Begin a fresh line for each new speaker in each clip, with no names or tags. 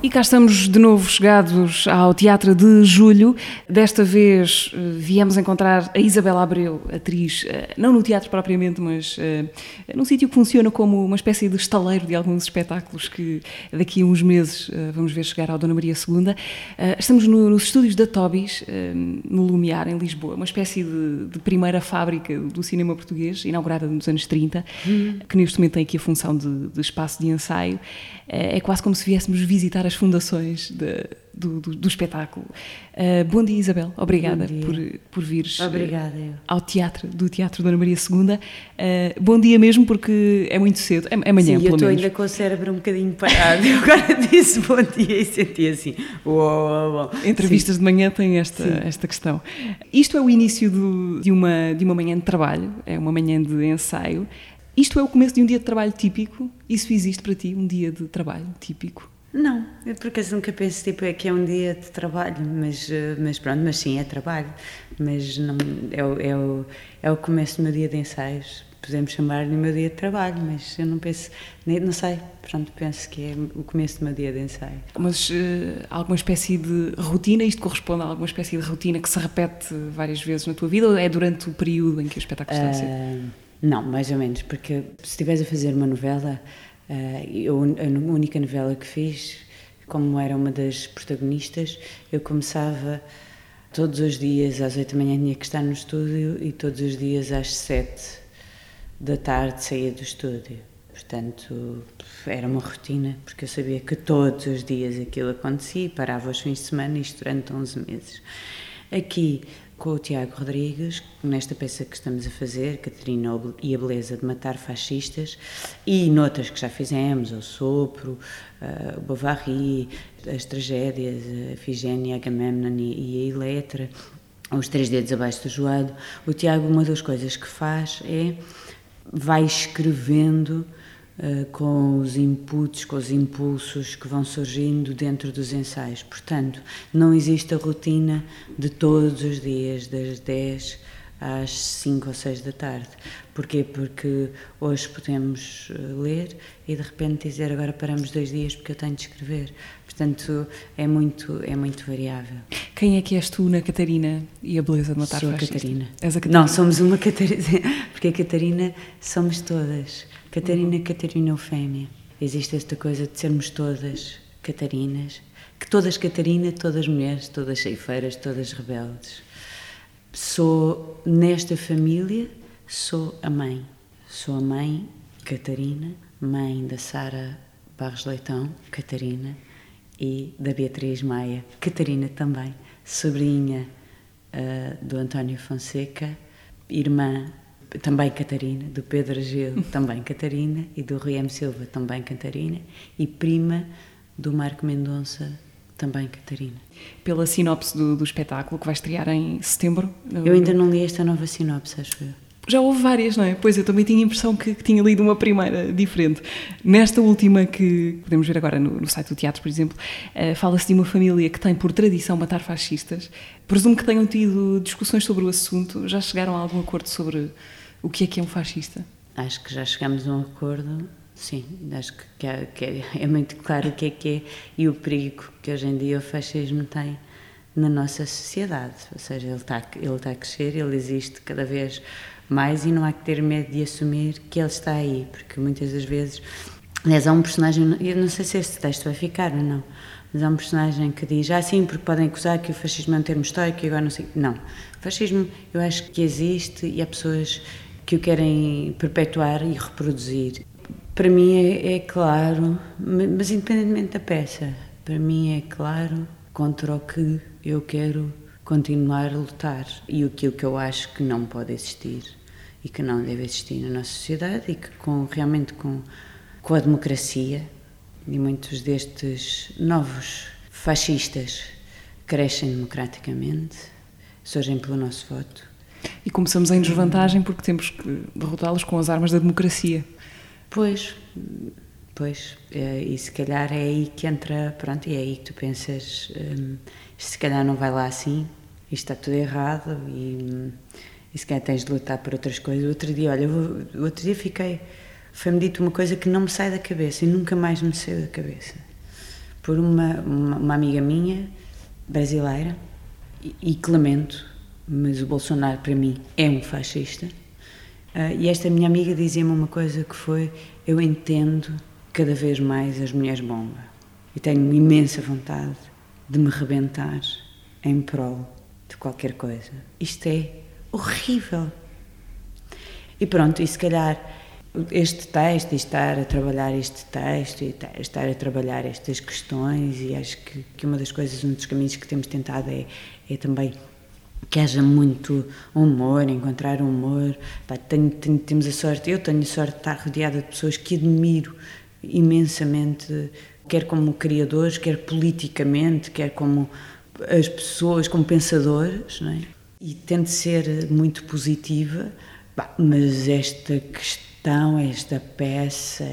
E cá estamos de novo chegados ao Teatro de Julho. Desta vez eh, viemos encontrar a Isabela Abreu, atriz, eh, não no teatro propriamente, mas uh, num sítio que funciona como uma espécie de estaleiro de alguns espetáculos que daqui a uns meses vamos ver chegar ao Dona Maria II. Estamos no, nos estúdios da Tobis, no Lumiar, em Lisboa, uma espécie de, de, primeira fábrica do cinema português, inaugurada nos anos 30, hum. que neste momento tem aqui a função de, de espaço de ensaio. é quase como se viéssemos visitar as fundações de, do, do, do, espetáculo. Uh, bom dia, Isabel. Obrigada por, por vires
Obrigada,
ao teatro, do Teatro Dona Maria II. Uh, bom dia mesmo, porque é muito cedo, é, é amanhã,
Sim,
pelo
eu estou
ainda
com o cérebro um bocadinho parado. Eu agora disse bom dia e senti assim, uou, uou.
Entrevistas Sim. de manhã têm esta, esta questão. Isto é o início do, de, uma, de uma manhã de trabalho, é uma manhã de ensaio. Isto é o começo de um dia de trabalho típico? Isso existe para ti, um dia de trabalho típico?
Não, eu por acaso nunca penso tipo, é que é um dia de trabalho, mas, eh, mas pronto, mas sim, é trabalho. Mas não, é, o, é, o, é o começo do meu dia de ensaios. Podemos chamar-lhe o meu dia de trabalho, mas eu não penso, nem, não sei, pronto, penso que é o começo do meu dia de ensaio.
Mas uh, alguma espécie de rotina, isto corresponde a alguma espécie de rotina que se repete várias vezes na tua vida ou é durante o período em que o espetáculo está a ser? Uh,
não, mais ou menos, porque se estiveres a fazer uma novela, eu, a única novela que fiz, como era uma das protagonistas, eu começava todos os dias às oito da manhã tinha que estar no estúdio e todos os dias às sete da tarde saía do estúdio. Portanto, era uma rotina, porque eu sabia que todos os dias aquilo acontecia parava os fins de semana, isto durante 11 meses. Aqui, com o Tiago Rodrigues, nesta peça que estamos a fazer, Catarina e a Beleza de Matar Fascistas, e noutras que já fizemos, o Sopro, uh, o Bovary, as tragédias, a Figénia, Agamemnon e a Eletra, os Três Dedos Abaixo do Joado, o Tiago, uma das coisas que faz é vai escrevendo com os inputs, com os impulsos que vão surgindo dentro dos ensaios. Portanto, não existe a rotina de todos os dias, das 10 às 5 ou 6 da tarde. Porquê? Porque hoje podemos eh, ler e de repente dizer agora paramos dois dias porque eu tenho de escrever. Portanto, é muito, é muito variável.
Quem é que és tu na Catarina e a beleza de matar
Sou a Catarina.
És a Catarina.
Não, somos uma Catarina, porque a Catarina somos todas. Catarina. Catarina Eufémia. Existe esta coisa de sermos todas Catarinas, que todas Catarina, todas mulheres, todas ceifeiras, todas rebeldes. Sou, nesta família, sou a mãe. Sou a mãe Catarina, mãe da Sara Barros Leitão, Catarina, e da Beatriz Maia, Catarina também, sobrinha uh, do António Fonseca, irmã também Catarina, do Pedro Gil, também Catarina, e do Rui M. Silva, também Catarina, e prima do Marco Mendonça, também Catarina.
Pela sinopse do, do espetáculo que vai estrear em setembro?
Eu ainda não li esta nova sinopse, acho eu.
Já houve várias, não é? Pois eu também tinha a impressão que, que tinha lido uma primeira diferente. Nesta última que podemos ver agora no, no site do teatro, por exemplo, uh, fala-se de uma família que tem por tradição matar fascistas. Presumo que tenham tido discussões sobre o assunto. Já chegaram a algum acordo sobre o que é que é um fascista?
Acho que já chegamos a um acordo, sim. Acho que, é, que é, é muito claro o que é que é e o perigo que hoje em dia o fascismo tem na nossa sociedade. Ou seja, ele está, ele está a crescer, ele existe cada vez mais e não há que ter medo de assumir que ele está aí, porque muitas das vezes. Aliás, há um personagem, eu não sei se este texto vai ficar ou não, mas há um personagem que diz: Ah, sim, porque podem acusar que o fascismo é um termo histórico e agora não sei. Não. O fascismo eu acho que existe e há pessoas que o querem perpetuar e reproduzir. Para mim é, é claro, mas independentemente da peça, para mim é claro contra o que eu quero continuar a lutar e aquilo que eu acho que não pode existir e que não deve existir na nossa sociedade e que com realmente com, com a democracia e muitos destes novos fascistas crescem democraticamente, surgem pelo nosso voto.
E começamos em desvantagem porque temos que derrotá-los com as armas da democracia.
Pois, pois, é, e se calhar é aí que entra, pronto, e é aí que tu pensas, hum, se calhar não vai lá assim, isto está tudo errado e, e se calhar tens de lutar por outras coisas. Outro dia, olha, o outro dia fiquei. Foi-me dito uma coisa que não me sai da cabeça e nunca mais me saiu da cabeça. Por uma, uma, uma amiga minha, brasileira, e, e que lamento, mas o Bolsonaro para mim é um fascista. Uh, e esta minha amiga dizia-me uma coisa que foi: Eu entendo cada vez mais as mulheres bomba e tenho imensa vontade de me rebentar em prol de qualquer coisa. Isto é horrível. E pronto, e se calhar este texto, e estar a trabalhar este texto, e estar a trabalhar estas questões, e acho que, que uma das coisas, um dos caminhos que temos tentado é, é também que haja muito humor, encontrar humor. Pá, tenho, tenho, temos a sorte, eu tenho a sorte de estar rodeada de pessoas que admiro imensamente, quer como criadores, quer politicamente, quer como as pessoas, como pensadores, é? e tento ser muito positiva, mas esta questão, esta peça,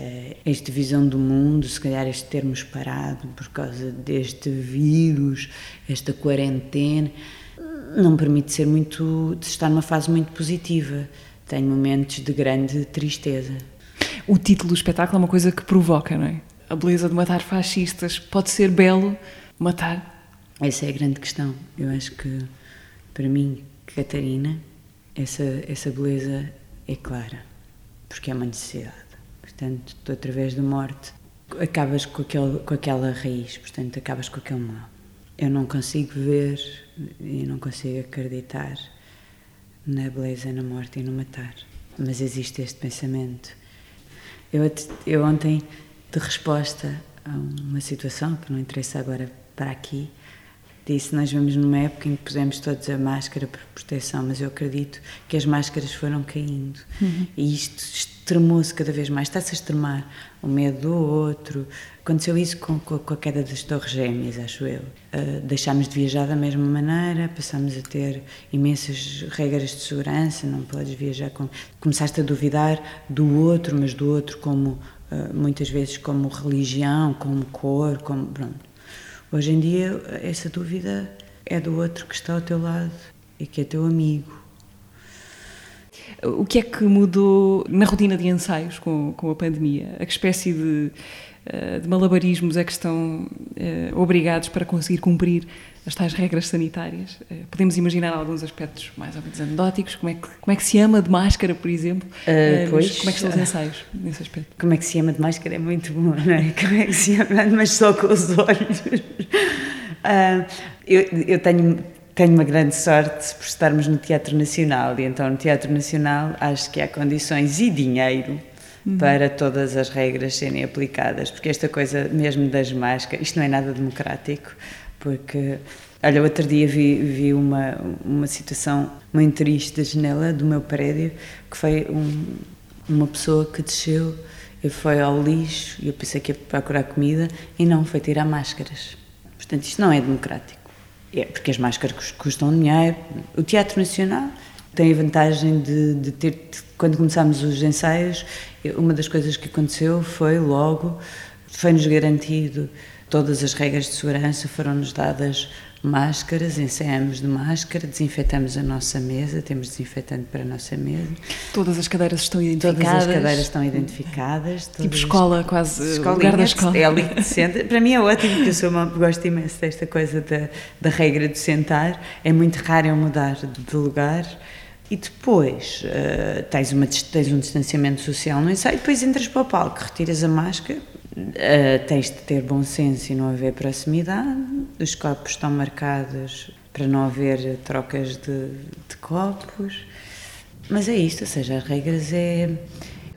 esta visão do mundo, se calhar este termos parado por causa deste vírus, esta quarentena, não permite ser muito, de estar numa fase muito positiva. Tenho momentos de grande tristeza.
O título do espetáculo é uma coisa que provoca, não é? A beleza de matar fascistas. Pode ser belo matar?
Essa é a grande questão. Eu acho que, para mim, Catarina, essa, essa beleza é clara, porque é uma necessidade. Portanto, tu, através da morte, acabas com, aquele, com aquela raiz, portanto, acabas com aquele mal. Eu não consigo ver e não consigo acreditar na beleza, na morte e no matar, mas existe este pensamento. Eu, eu ontem, de resposta a uma situação que não interessa agora para aqui, disse: Nós vamos numa época em que pusemos todos a máscara por proteção, mas eu acredito que as máscaras foram caindo uhum. e isto extremou-se cada vez mais. Está-se a extremar o medo do outro. Aconteceu isso com, com, com a queda das Torres Gêmeas, acho eu. Uh, deixámos de viajar da mesma maneira, passámos a ter imensas regras de segurança, não podes viajar com. Começaste a duvidar do outro, mas do outro como. Uh, muitas vezes como religião, como cor, como pronto. Hoje em dia, essa dúvida é do outro que está ao teu lado e que é teu amigo.
O que é que mudou na rotina de ensaios com, com a pandemia? A que espécie de, eh, de malabarismos é que estão eh, obrigados para conseguir cumprir as tais regras sanitárias. Eh, podemos imaginar alguns aspectos mais ou menos anedóticos, como é que, como é que se ama de máscara, por exemplo, uh, pois, como é que são os ensaios nesse aspecto?
Como é que se ama de máscara é muito bom, não é? Como é que se ama, mas só com os olhos. Uh, eu, eu tenho, tenho uma grande sorte por estarmos no Teatro Nacional, e então no Teatro Nacional acho que há condições e dinheiro Uhum. para todas as regras serem aplicadas, porque esta coisa mesmo das máscaras, isto não é nada democrático, porque, olha, outro dia vi, vi uma, uma situação muito triste da janela do meu prédio, que foi um, uma pessoa que desceu e foi ao lixo, e eu pensei que ia procurar comida, e não, foi tirar máscaras. Portanto, isto não é democrático. É porque as máscaras custam dinheiro. O Teatro Nacional tem a vantagem de, de ter, quando começámos os ensaios, uma das coisas que aconteceu foi logo, foi-nos garantido Todas as regras de segurança foram-nos dadas máscaras, ensaiamos de máscara, desinfetamos a nossa mesa, temos desinfetante para a nossa mesa.
Todas as cadeiras estão identificadas.
Todas as cadeiras estão identificadas.
Tipo escola, quase, lugar da escola.
É ali que senta. Para mim é ótimo, porque eu sou uma, gosto imenso desta coisa da, da regra de sentar. É muito raro eu mudar de lugar. E depois uh, tens, uma, tens um distanciamento social no ensaio, depois entras para o palco, retiras a máscara, Uh, tens de ter bom senso e não haver proximidade. Os copos estão marcados para não haver trocas de, de copos. Mas é isto, ou seja, as regras é.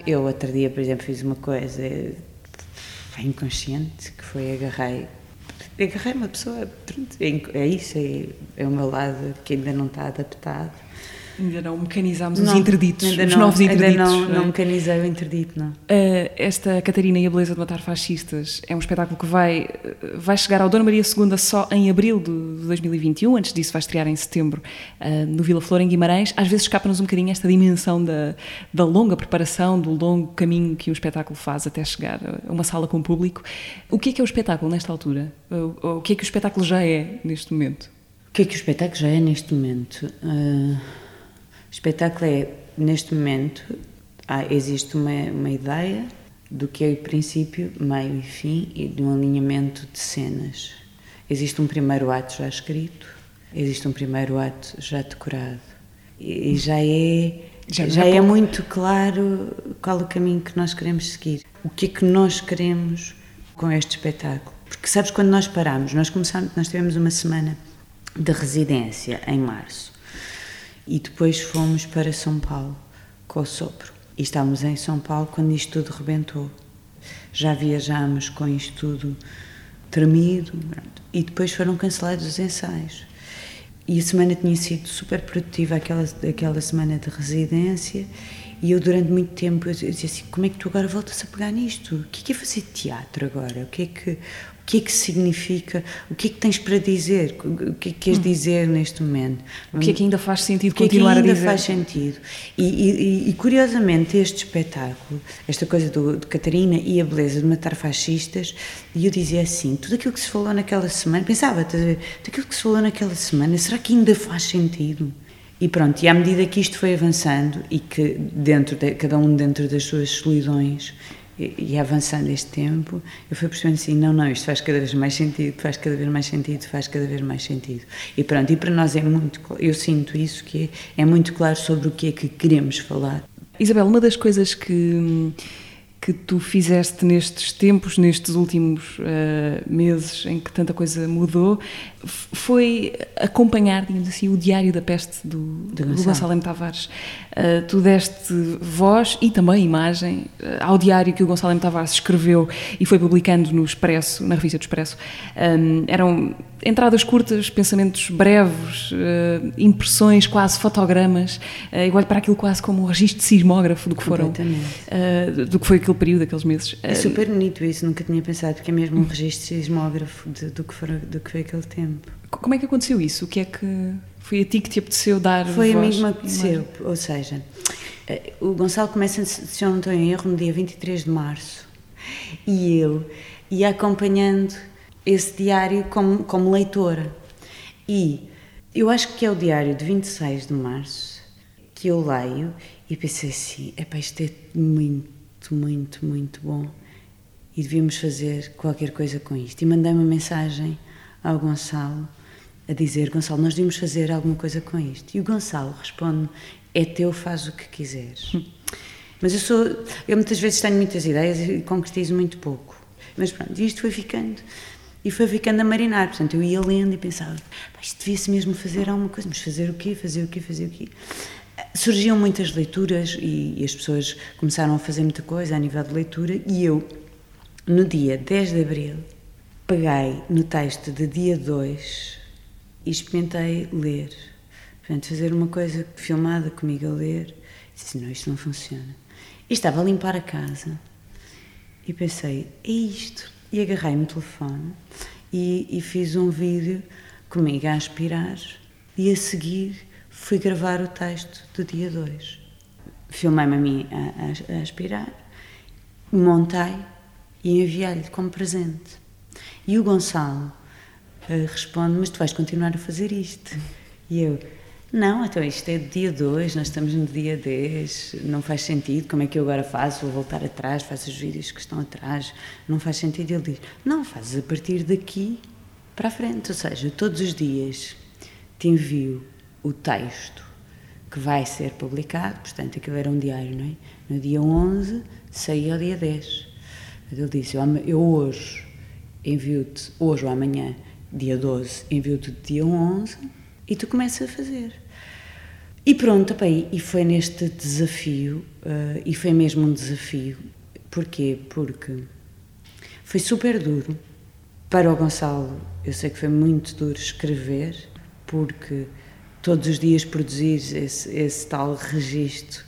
Eu outro dia, por exemplo, fiz uma coisa inconsciente que foi agarrei. Agarrei uma pessoa, é, é isso, é, é o meu lado que ainda não está adaptado
Ainda não mecanizámos não, os interditos, os
não,
novos interditos.
Ainda não, não, mecanizei o interdito, não.
Uh, esta Catarina e a Beleza de Matar Fascistas é um espetáculo que vai, vai chegar ao Dona Maria II só em abril de 2021, antes disso vai estrear em setembro uh, no Vila Flor, em Guimarães. Às vezes escapa-nos um bocadinho esta dimensão da, da longa preparação, do longo caminho que um espetáculo faz até chegar a uma sala com público. O que é que é o espetáculo nesta altura? O, o que é que o espetáculo já é neste momento?
O que é que o espetáculo já é neste momento? Uh espetáculo é, neste momento, há, existe uma, uma ideia do que é o princípio, meio e fim e de um alinhamento de cenas. Existe um primeiro ato já escrito, existe um primeiro ato já decorado e, e já é já, já é, é muito claro qual o caminho que nós queremos seguir. O que é que nós queremos com este espetáculo? Porque sabes quando nós paramos, nós começamos, nós tivemos uma semana de residência em março e depois fomos para São Paulo com o sopro. E estávamos em São Paulo quando isto tudo rebentou. Já viajámos com isto tudo tremido e depois foram cancelados os ensaios. E a semana tinha sido super produtiva, aquela, aquela semana de residência, e eu durante muito tempo eu dizia assim, como é que tu agora voltas a pegar nisto? O que é, que é fazer teatro agora? O que é que, que é que significa, o que é que tens para dizer, o que é que queres hum. dizer neste momento.
O que é que ainda faz sentido continuar
a dizer?
O que
é que ainda faz sentido. E, e, e, curiosamente este espetáculo, esta coisa do, de Catarina e a beleza de matar fascistas, e eu dizia assim, tudo aquilo que se falou naquela semana, pensava, tudo aquilo que se falou naquela semana, será que ainda faz sentido? E pronto, e à medida que isto foi avançando e que dentro de, cada um dentro das suas solidões e, avançando este tempo, eu fui percebendo assim, não, não, isto faz cada vez mais sentido, faz cada vez mais sentido, faz cada vez mais sentido. E pronto, e para nós é muito, eu sinto isso, que é, é muito claro sobre o que é que queremos falar.
Isabel, uma das coisas que que tu fizeste nestes tempos, nestes últimos uh, meses em que tanta coisa mudou, foi acompanhar, digamos assim, o Diário da Peste do, do, do Gonçalo M. Tavares. Uh, tu deste voz e também imagem uh, ao diário que o Gonçalo M. Tavares escreveu e foi publicando no Expresso, na revista do Expresso. Um, eram entradas curtas, pensamentos breves, uh, impressões, quase fotogramas. Eu olho para aquilo quase como um registro sismógrafo do que foram, do que foi aquele período, aqueles meses.
É super bonito isso, nunca tinha pensado, porque é mesmo um registro sismógrafo de, do, que do que foi aquele tempo.
Como é que aconteceu isso? O que é que foi a ti que te apeteceu dar
Foi
voz?
a mim que me apeteceu, ou seja, o Gonçalo começa, se eu não estou em erro, no dia 23 de março, e eu ia acompanhando esse diário como, como leitora. E eu acho que é o diário de 26 de março que eu leio e pensei assim: é para isto é muito, muito, muito bom e devíamos fazer qualquer coisa com isto. E mandei uma mensagem ao Gonçalo a dizer: Gonçalo, nós devíamos fazer alguma coisa com isto. E o Gonçalo responde: é teu, faz o que quiseres. Mas eu sou, eu muitas vezes tenho muitas ideias e concretizo muito pouco. Mas pronto, isto foi ficando e foi ficando a marinar. Portanto, eu ia lendo e pensava, isto devia-se mesmo fazer alguma coisa, mas fazer o quê? Fazer o quê? Fazer o quê? Surgiam muitas leituras e, e as pessoas começaram a fazer muita coisa a nível de leitura e eu, no dia 10 de abril, peguei no texto de dia 2 e experimentei ler. Portanto, fazer uma coisa filmada comigo a ler. Disse, não, isto não funciona. E estava a limpar a casa e pensei, é isto e agarrei-me o telefone e, e, fiz um vídeo comigo a aspirar e a seguir fui gravar o texto do dia 2. Filmei-me a mim a, a, a aspirar, montei e enviei-lhe como presente. E o Gonçalo responde: Mas tu vais continuar a fazer isto? E eu: não, então isto é dia 2, nós estamos no dia 10, não faz sentido, como é que eu agora faço? Vou voltar atrás, faço os vídeos que estão atrás, não faz sentido. Ele diz: não, fazes a partir daqui para a frente, ou seja, todos os dias te envio o texto que vai ser publicado, portanto, aquilo era um diário, não é? No dia 11 saía ao dia 10. Ele disse: eu hoje envio-te, hoje ou amanhã, dia 12, envio-te dia 11 e tu começas a fazer. E pronto, bem, e foi neste desafio, uh, e foi mesmo um desafio. Porquê? Porque foi super duro. Para o Gonçalo, eu sei que foi muito duro escrever, porque todos os dias produzir esse, esse tal registro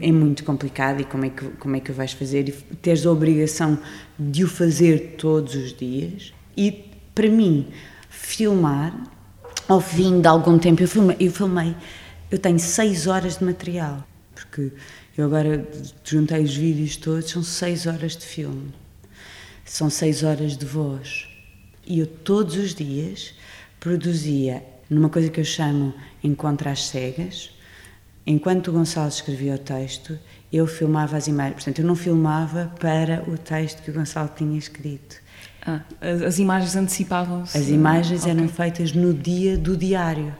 é muito complicado e como é, que, como é que vais fazer e teres a obrigação de o fazer todos os dias. E para mim, filmar ao fim de algum tempo, eu filmei, eu, filmei, eu tenho seis horas de material, porque eu agora juntei os vídeos todos, são seis horas de filme, são seis horas de voz. E eu todos os dias produzia numa coisa que eu chamo Encontro às Cegas, enquanto o Gonçalo escrevia o texto, eu filmava as imagens. Portanto, eu não filmava para o texto que o Gonçalo tinha escrito.
Ah, as, as imagens antecipavam-se?
As imagens okay. eram feitas no dia do diário.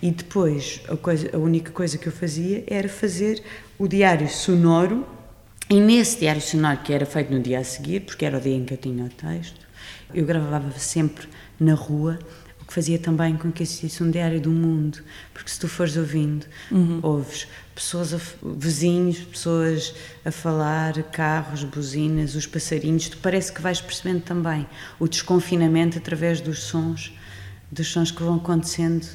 E depois, a, coisa, a única coisa que eu fazia era fazer o diário sonoro. E nesse diário sonoro, que era feito no dia a seguir, porque era o dia em que eu tinha o texto, eu gravava sempre na rua que fazia também com que existisse um diário do mundo, porque se tu fores ouvindo, uhum. ouves pessoas, a, vizinhos, pessoas a falar, carros, buzinas, os passarinhos, tu parece que vais percebendo também o desconfinamento através dos sons, dos sons que vão acontecendo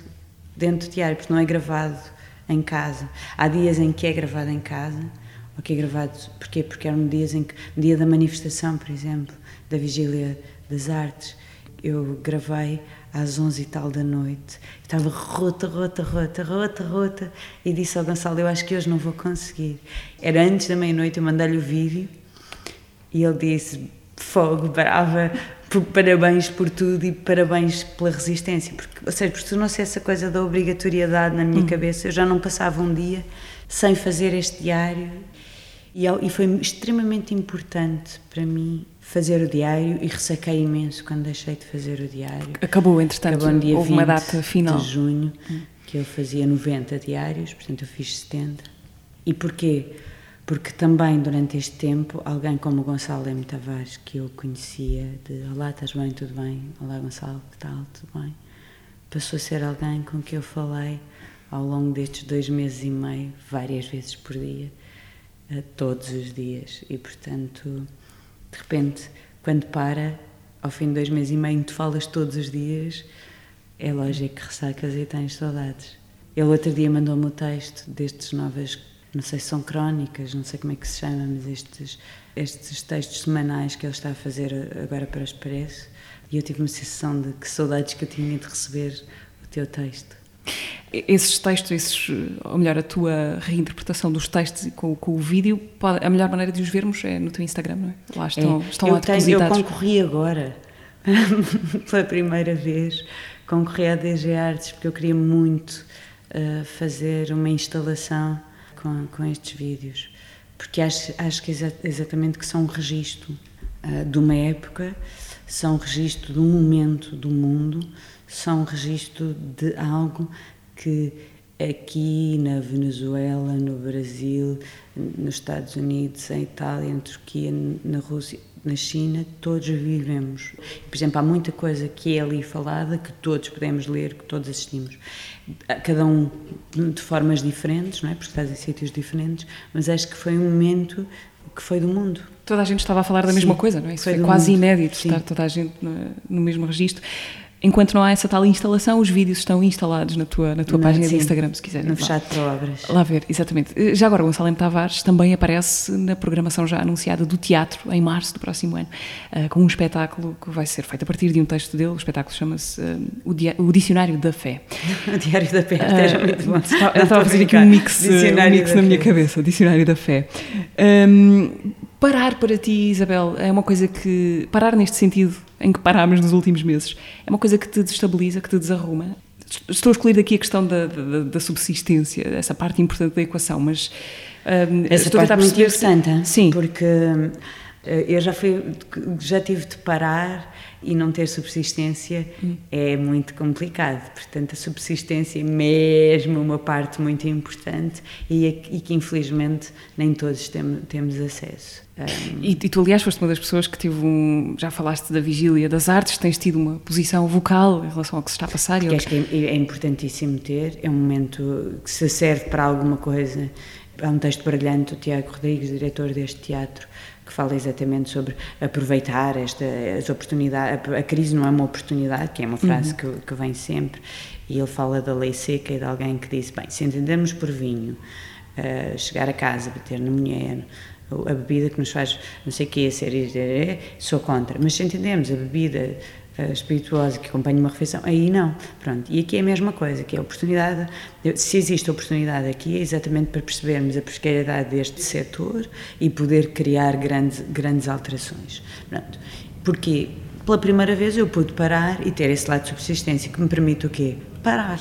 dentro do diário, porque não é gravado em casa. Há dias em que é gravado em casa, ou que é gravado, porquê? Porque eram dias em que, no dia da manifestação, por exemplo, da Vigília das Artes, eu gravei às 11 e tal da noite. Estava rota, rota, rota, rota, rota. E disse ao Gonçalo: Eu acho que hoje não vou conseguir. Era antes da meia-noite, eu mandei-lhe o vídeo e ele disse: Fogo, brava, parabéns por tudo e parabéns pela resistência. Porque, ou seja, porque tornou-se essa coisa da obrigatoriedade na minha hum. cabeça. Eu já não passava um dia sem fazer este diário. E, e foi extremamente importante para mim fazer o diário e ressaquei imenso quando deixei de fazer o diário.
Acabou, entretanto, Acabou no dia houve uma data final.
de junho, hum. que eu fazia 90 diários, portanto eu fiz 70. E porquê? Porque também durante este tempo, alguém como o Gonçalo M. Tavares, que eu conhecia, de Olá, estás bem, tudo bem? Olá, Gonçalo, que tal, tudo bem? Passou a ser alguém com quem eu falei ao longo destes dois meses e meio, várias vezes por dia, todos os dias. E, portanto, de repente, quando para, ao fim de dois meses e meio, tu falas todos os dias, é lógico que ressacas e tens saudades. Ele outro dia mandou-me o texto destes novas, não sei se são crónicas, não sei como é que se chama, mas estes, estes textos semanais que ele está a fazer agora para o Expresso, e eu tive uma sensação de que saudades que eu tinha de receber o teu texto.
Esses textos, esses, ou melhor, a tua reinterpretação dos textos com, com o vídeo, pode, a melhor maneira de os vermos é no teu Instagram, não é? Lá estão, é, estão
eu
lá tenho,
Eu concorri agora, pela primeira vez, concorri à DG Artes, porque eu queria muito uh, fazer uma instalação com, com estes vídeos, porque acho, acho que exa exatamente que são um registro uh, de uma época, são um registro de um momento do mundo, são um registro de algo que aqui na Venezuela, no Brasil, nos Estados Unidos, em Itália, na Turquia, na Rússia, na China, todos vivemos. Por exemplo, há muita coisa que é ali falada que todos podemos ler, que todos assistimos. Cada um de formas diferentes, não é? Porque estás em sítios diferentes, mas acho que foi um momento que foi do mundo.
Toda a gente estava a falar da Sim, mesma coisa, não é? Isso foi, foi quase mundo. inédito, Sim. estar toda a gente no, no mesmo registro enquanto não há essa tal instalação, os vídeos estão instalados na tua, na tua não, página sim, de Instagram, se quiser.
No fechado para obras.
Lá ver, exatamente. Eh, já agora, o Gonçalo M. Tavares também aparece na programação já anunciada do teatro, em março do próximo ano, uh, com um espetáculo que vai ser feito a partir de um texto dele. O espetáculo chama-se uh, o, o, Dicionário da Fé.
o Diário da Fé, uh, muito bom.
Estava a fazer aqui um mix, um mix na minha cabeça, o Dicionário da Fé. Um, parar para ti, Isabel, é uma coisa que. Parar neste sentido em que parámos nos últimos meses, é uma coisa que te destabiliza, que te desarruma. Estou a escolher aqui a questão da, da, da subsistência, essa parte importante da equação, mas.
Um, essa parte muito interessante, sim. porque eu já, fui, já tive de parar e não ter subsistência hum. é muito complicado. Portanto, a subsistência é mesmo uma parte muito importante e, e que infelizmente nem todos tem, temos acesso.
Um... E, e, tu, aliás, foste uma das pessoas que tive um. Já falaste da vigília das artes, tens tido uma posição vocal em relação ao que se está a passar.
E acho que é, é importantíssimo ter, é um momento que se serve para alguma coisa. Há um texto brilhante do Tiago Rodrigues, diretor deste teatro, que fala exatamente sobre aproveitar esta, as oportunidades. A, a crise não é uma oportunidade, que é uma frase uhum. que, que, vem sempre, e ele fala da lei seca e de alguém que diz: bem, se entendermos por vinho, uh, chegar a casa, bater na mulher, a bebida que nos faz não sei o quê, ser, sou contra, mas se entendemos a bebida espirituosa que acompanha uma refeição, aí não. Pronto. E aqui é a mesma coisa, que é a oportunidade, se existe oportunidade aqui, é exatamente para percebermos a precariedade deste setor e poder criar grandes, grandes alterações. Pronto. Porque pela primeira vez eu pude parar e ter esse lado de subsistência que me permite o quê? Parar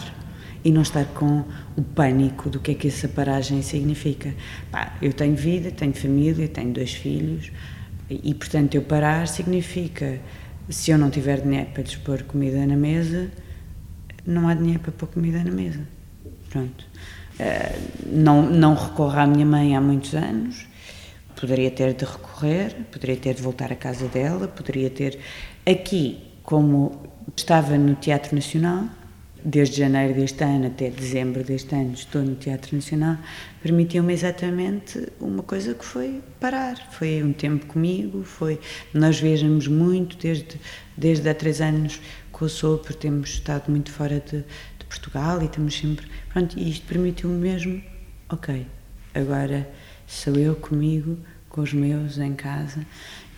e não estar com o pânico do que é que essa paragem significa. Pá, eu tenho vida, tenho família, tenho dois filhos e, portanto, eu parar significa se eu não tiver dinheiro para lhes pôr comida na mesa, não há dinheiro para pôr comida na mesa. Pronto. Uh, não, não recorro à minha mãe há muitos anos, poderia ter de recorrer, poderia ter de voltar à casa dela, poderia ter. Aqui, como estava no Teatro Nacional, desde janeiro deste ano até dezembro deste ano estou no Teatro Nacional, permitiu-me exatamente uma coisa que foi parar. Foi um tempo comigo, foi nós viajamos muito desde desde há três anos com o Sopro, temos estado muito fora de, de Portugal e estamos sempre pronto e isto permitiu-me mesmo, ok, agora sou eu comigo, com os meus em casa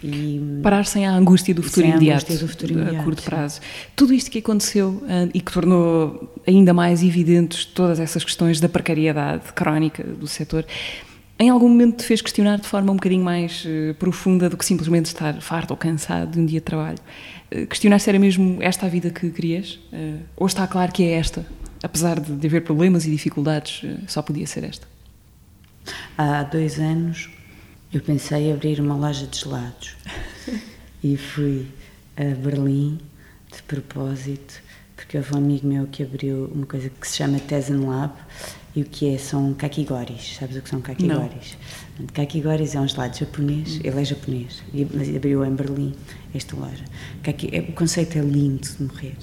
e, Parar sem a angústia do futuro imediato, do futuro imediato, a curto prazo. Tudo isto que aconteceu uh, e que tornou ainda mais evidentes todas essas questões da precariedade crónica do setor, em algum momento te fez questionar de forma um bocadinho mais uh, profunda do que simplesmente estar farto ou cansado de um dia de trabalho? Uh, questionar se era mesmo esta a vida que querias? ou está claro que é esta? Apesar de haver problemas e dificuldades, só podia ser esta?
Há dois anos eu pensei em abrir uma loja de gelados e fui a Berlim de propósito, porque houve um amigo meu que abriu uma coisa que se chama Tezen Lab e o que é são kakigoris. Sabes o que são kakigoris? Não. Kakigoris é um gelado japonês, ele é japonês, mas abriu em Berlim esta loja. Kaki, é, o conceito é lindo de morrer,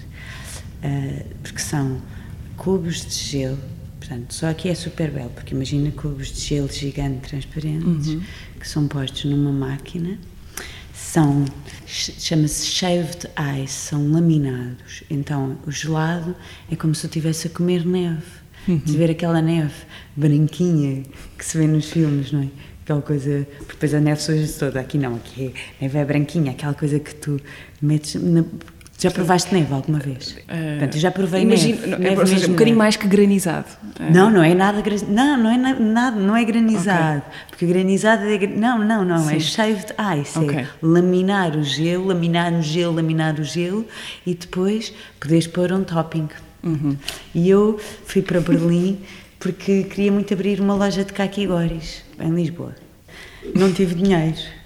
uh, porque são cubos de gelo Portanto, só aqui é super belo, porque imagina cubos de gelo gigante transparentes uhum. Que são postos numa máquina, são chama-se shaved ice, são laminados. Então, o gelado é como se eu estivesse a comer neve. Uhum. De ver aquela neve branquinha que se vê nos filmes, não é? Aquela coisa, depois a neve suja toda, aqui não, aqui é, a neve é branquinha, aquela coisa que tu metes na, já provaste neve alguma vez? Uh, Portanto, já provei imagino, neve. neve
é, seja, um bocadinho mais que granizado.
Não, não é nada Não, não é nada, não é granizado. Okay. Porque granizado é. Não, não, não. É Sim. É shaved ice. Okay. É laminar o gelo, laminar o gelo, laminar o gelo e depois podes pôr um topping. Uhum. E eu fui para Berlim porque queria muito abrir uma loja de caquigoris em Lisboa. Não tive dinheiro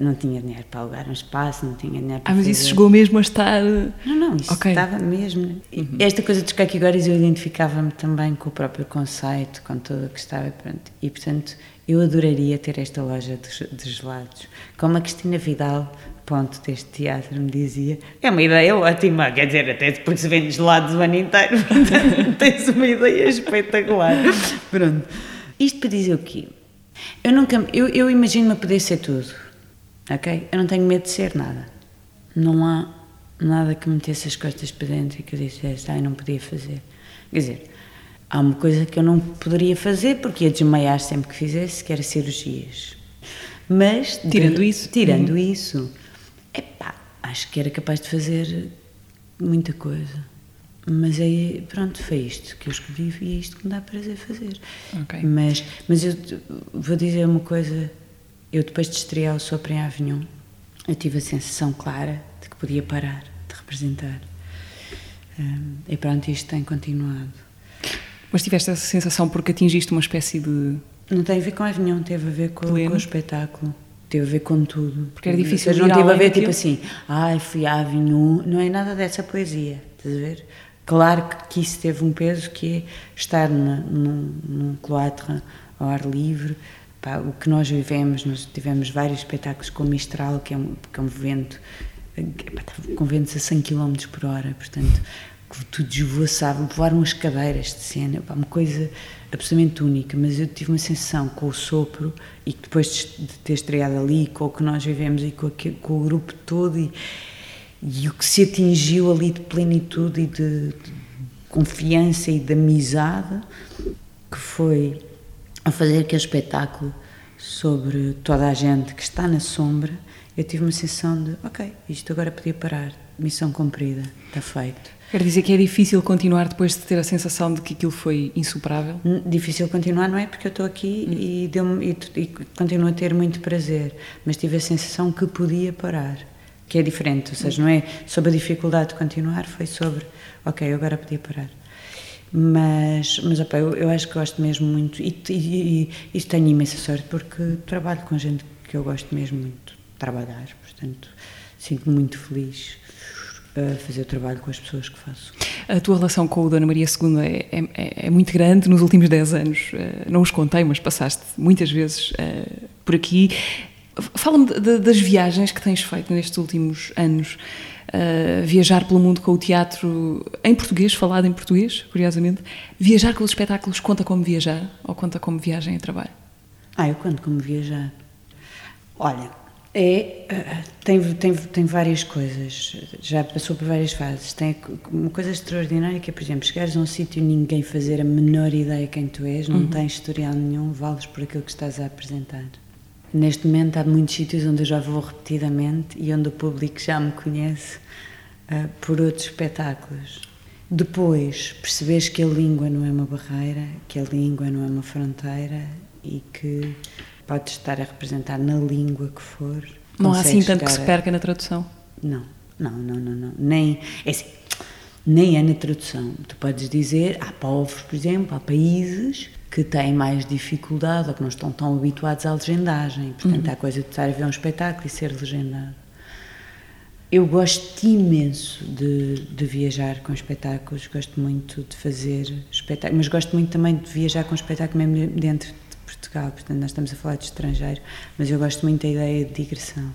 não tinha dinheiro para alugar um espaço, não tinha dinheiro para
Ah, mas
fazer...
isso chegou mesmo a estar...
Não, não, isso okay. estava mesmo... Uhum. Esta coisa dos caquigoris eu identificava-me também com o próprio conceito, com tudo o que estava, pronto. E, portanto, eu adoraria ter esta loja de, de gelados. Como a Cristina Vidal, ponto deste teatro, me dizia, é uma ideia ótima, quer dizer, até depois se vende gelados o ano inteiro, portanto, tens uma ideia espetacular. Pronto. Isto para dizer o quê? Eu nunca... Eu, eu imagino-me poder ser tudo Ok? Eu não tenho medo de ser nada. Não há nada que me metesse as costas para dentro e que eu dissesse, ai, não podia fazer. Quer dizer, há uma coisa que eu não poderia fazer porque ia desmaiar sempre que fizesse, que era cirurgias. Mas.
Tirando de, isso?
Tirando uhum. isso, epá, acho que era capaz de fazer muita coisa. Mas aí, pronto, foi isto que eu escolhi e é isto que me dá prazer fazer. Okay. Mas, mas eu vou dizer uma coisa eu, depois de estrear o Sopro em Avignon, eu tive a sensação clara de que podia parar de representar. Um, e pronto, isto tem continuado.
Mas tiveste essa sensação porque atingiste uma espécie de.
Não tem a ver com Avignon, teve a ver com, com o espetáculo. Teve a ver com tudo.
Porque era difícil.
Mas não teve a ver tipo assim, ai, fui a Avignon. Não é nada dessa poesia, estás a ver? Claro que isso teve um peso que é estar num, num cloître ao ar livre, Pá, o que nós vivemos, nós tivemos vários espetáculos com o Mistral, que é um, que é um vento, com ventos a 100 km por hora, portanto, que tudo esvoaçava, voaram as cadeiras de cena, pá, uma coisa absolutamente única, mas eu tive uma sensação com o sopro e depois de ter estreado ali, com o que nós vivemos e com, aquele, com o grupo todo e, e, o que se atingiu ali de plenitude e de, de confiança e de amizade, que foi a fazer aquele espetáculo sobre toda a gente que está na sombra, eu tive uma sensação de, ok, isto agora podia parar, missão cumprida, está feito.
Quer dizer que é difícil continuar depois de ter a sensação de que aquilo foi insuperável?
Difícil continuar não é porque eu estou aqui hum. e, deu e, e continuo a ter muito prazer, mas tive a sensação que podia parar, que é diferente, ou seja, não é sobre a dificuldade de continuar, foi sobre, ok, agora podia parar. Mas, mas opa, eu, eu acho que gosto mesmo muito e, e, e tenho imensa sorte porque trabalho com gente que eu gosto mesmo muito de trabalhar, portanto sinto-me muito feliz a fazer o trabalho com as pessoas que faço.
A tua relação com o Dona Maria II é, é, é muito grande nos últimos 10 anos. Eh, não os contei, mas passaste muitas vezes uh, por aqui. Fala-me das viagens que tens feito nestes últimos anos. Uh, viajar pelo mundo com o teatro em português, falado em português, curiosamente. Viajar com os espetáculos conta como viajar ou conta como viagem a trabalho?
Ah, eu conto como viajar. Olha, é, uh, tem, tem, tem várias coisas, já passou por várias fases. Tem uma coisa extraordinária que é, por exemplo, chegares a um sítio e ninguém fazer a menor ideia quem tu és, não uhum. tens historial nenhum, vales por aquilo que estás a apresentar. Neste momento há muitos sítios onde eu já vou repetidamente e onde o público já me conhece uh, por outros espetáculos. Depois, percebes que a língua não é uma barreira, que a língua não é uma fronteira e que podes estar a representar na língua que for.
Não há assim tanto que se perca na tradução?
Não, não, não, não, não. Nem, é assim, nem é na tradução. Tu podes dizer, há povos, por exemplo, há países que têm mais dificuldade ou que não estão tão habituados à legendagem. Portanto, uhum. há coisa de estar a ver um espetáculo e ser legendado. Eu gosto imenso de, de, viajar com espetáculos, gosto muito de fazer espetáculos, mas gosto muito também de viajar com espetáculo mesmo dentro de Portugal. Portanto, nós estamos a falar de estrangeiro, mas eu gosto muito da ideia de digressão.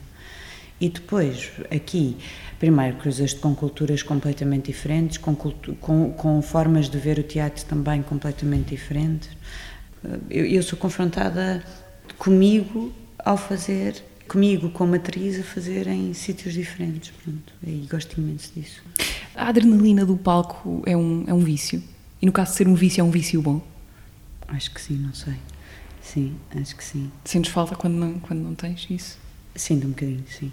E depois, aqui, primeiro, cruzas-te com culturas completamente diferentes, com, com, com, formas de ver o teatro também completamente diferentes. Eu, eu sou confrontada comigo ao fazer, comigo como atriz, a fazer em sítios diferentes. Pronto, e gosto imenso disso.
A adrenalina do palco é um, é um vício? E no caso de ser um vício, é um vício bom?
Acho que sim, não sei. Sim, acho que sim.
Sentes falta quando não, quando não tens isso?
Sinto um bocadinho, sim.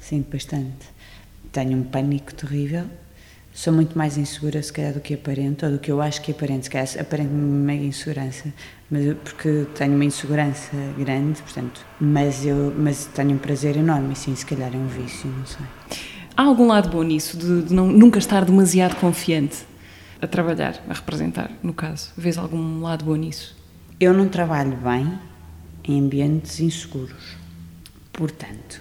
Sinto bastante. Tenho um pânico terrível. Sou muito mais insegura, se calhar, do que aparento, ou do que eu acho que aparento. Se calhar aparento mega insegurança, mas porque tenho uma insegurança grande, portanto, mas eu mas tenho um prazer enorme, sim, se calhar é um vício, não sei.
Há algum lado bom nisso, de, de não, nunca estar demasiado confiante a trabalhar, a representar, no caso? Vês algum lado bom nisso?
Eu não trabalho bem em ambientes inseguros. Portanto,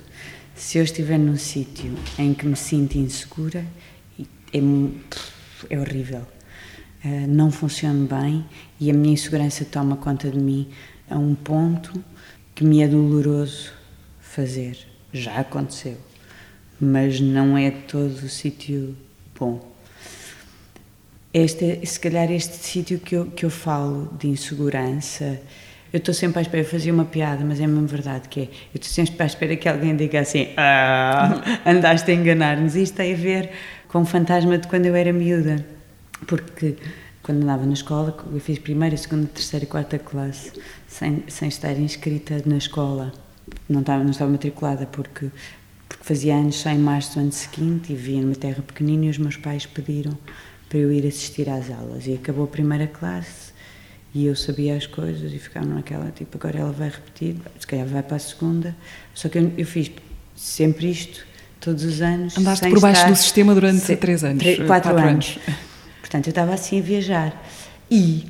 se eu estiver num sítio em que me sinto insegura, é, é horrível. Uh, não funciono bem e a minha insegurança toma conta de mim a um ponto que me é doloroso fazer. Já aconteceu, mas não é todo o sítio bom. Este, se calhar este sítio que eu, que eu falo de insegurança eu estou sempre à espera, eu fazia uma piada, mas é mesmo verdade que é. Eu estou sempre à espera que alguém diga assim: ah, andaste a enganar-nos. Isto tem a ver com o fantasma de quando eu era miúda. Porque quando andava na escola, eu fiz primeira, segunda, terceira e quarta classe, sem, sem estar inscrita na escola. Não estava, não estava matriculada porque, porque fazia anos só em março do ano seguinte e vivia numa terra pequenina e os meus pais pediram para eu ir assistir às aulas. E acabou a primeira classe e eu sabia as coisas e ficava naquela, tipo, agora ela vai repetir, se calhar vai para a segunda. Só que eu, eu fiz sempre isto, todos os anos.
Andaste por baixo do sistema durante se, três anos.
Três, quatro, quatro anos. anos. Portanto, eu estava assim a viajar. E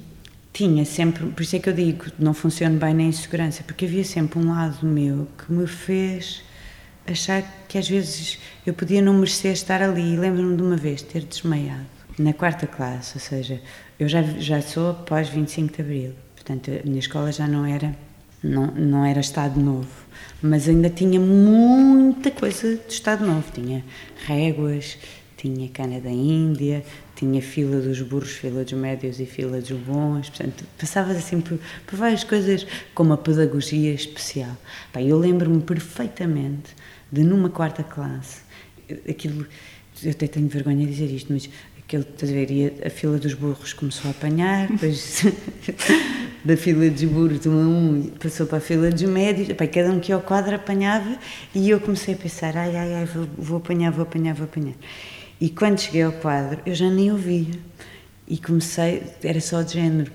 tinha sempre, por isso é que eu digo, não funciona bem na insegurança, porque havia sempre um lado meu que me fez achar que às vezes eu podia não merecer estar ali. Lembro-me de uma vez ter desmaiado na quarta classe, ou seja, eu já, já sou pós 25 de Abril, portanto a minha escola já não era, não, não era Estado Novo, mas ainda tinha muita coisa de Estado Novo, tinha réguas, tinha cana da Índia, tinha fila dos burros, fila dos médios e fila dos bons, portanto, passavas assim por, por várias coisas com uma pedagogia especial. Bem, eu lembro-me perfeitamente de numa quarta classe, aquilo, eu até tenho vergonha de dizer isto, mas aquele, estás a ver, a, fila dos burros começou a apanhar, depois da fila dos burros, um a um, passou para a fila dos médios, Epá, cada um que ia ao quadro apanhava e eu comecei a pensar, ai, ai, ai, vou, vou apanhar, vou apanhar, vou apanhar. E quando cheguei ao quadro, eu já nem ouvia. E comecei, era só de género,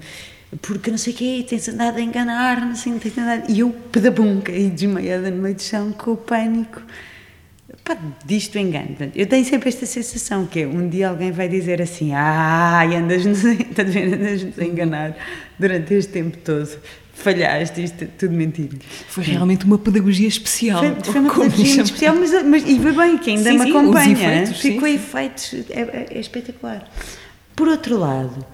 porque não sei o quê, tens andado a enganar, não sei, não tens andado... E eu, pedabum, caí desmaiada no meio do chão com o pânico pá, disto engano. Eu tenho sempre esta sensação que é, um dia alguém vai dizer assim, ah, andas-nos andas a enganar durante este tempo todo. Falhaste, isto é tudo mentira.
Foi realmente uma pedagogia especial.
Foi, foi uma pedagogia especial, mas, mas, e foi bem, que ainda sim, me sim, acompanha. Efeitos, Ficou sim, efeitos, é, é, é, espetacular. Por outro lado,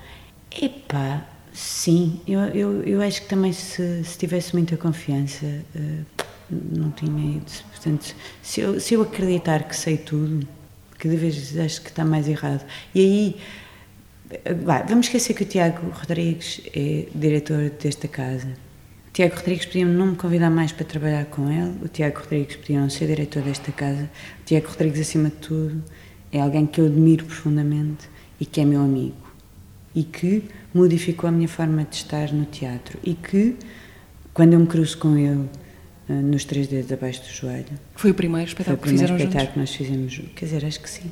epá, sim, eu, eu, eu acho que também se, se tivesse muita confiança, uh, não tinha ido. Portanto, se eu, se eu acreditar que sei tudo, cada vez acho que está mais errado. E aí, vai, vamos esquecer que o Tiago Rodrigues é diretor desta casa. O Tiago Rodrigues podia não me convidar mais para trabalhar com ele, o Tiago Rodrigues podia não ser diretor desta casa. O Tiago Rodrigues, acima de tudo, é alguém que eu admiro profundamente e que é meu amigo. E que modificou a minha forma de estar no teatro. E que, quando eu me cruzo com ele nos três dedos abaixo do joelho.
Foi o primeiro espetáculo
que fizeram
juntos?
Foi o primeiro espetáculo que nós fizemos, quer dizer, acho que sim.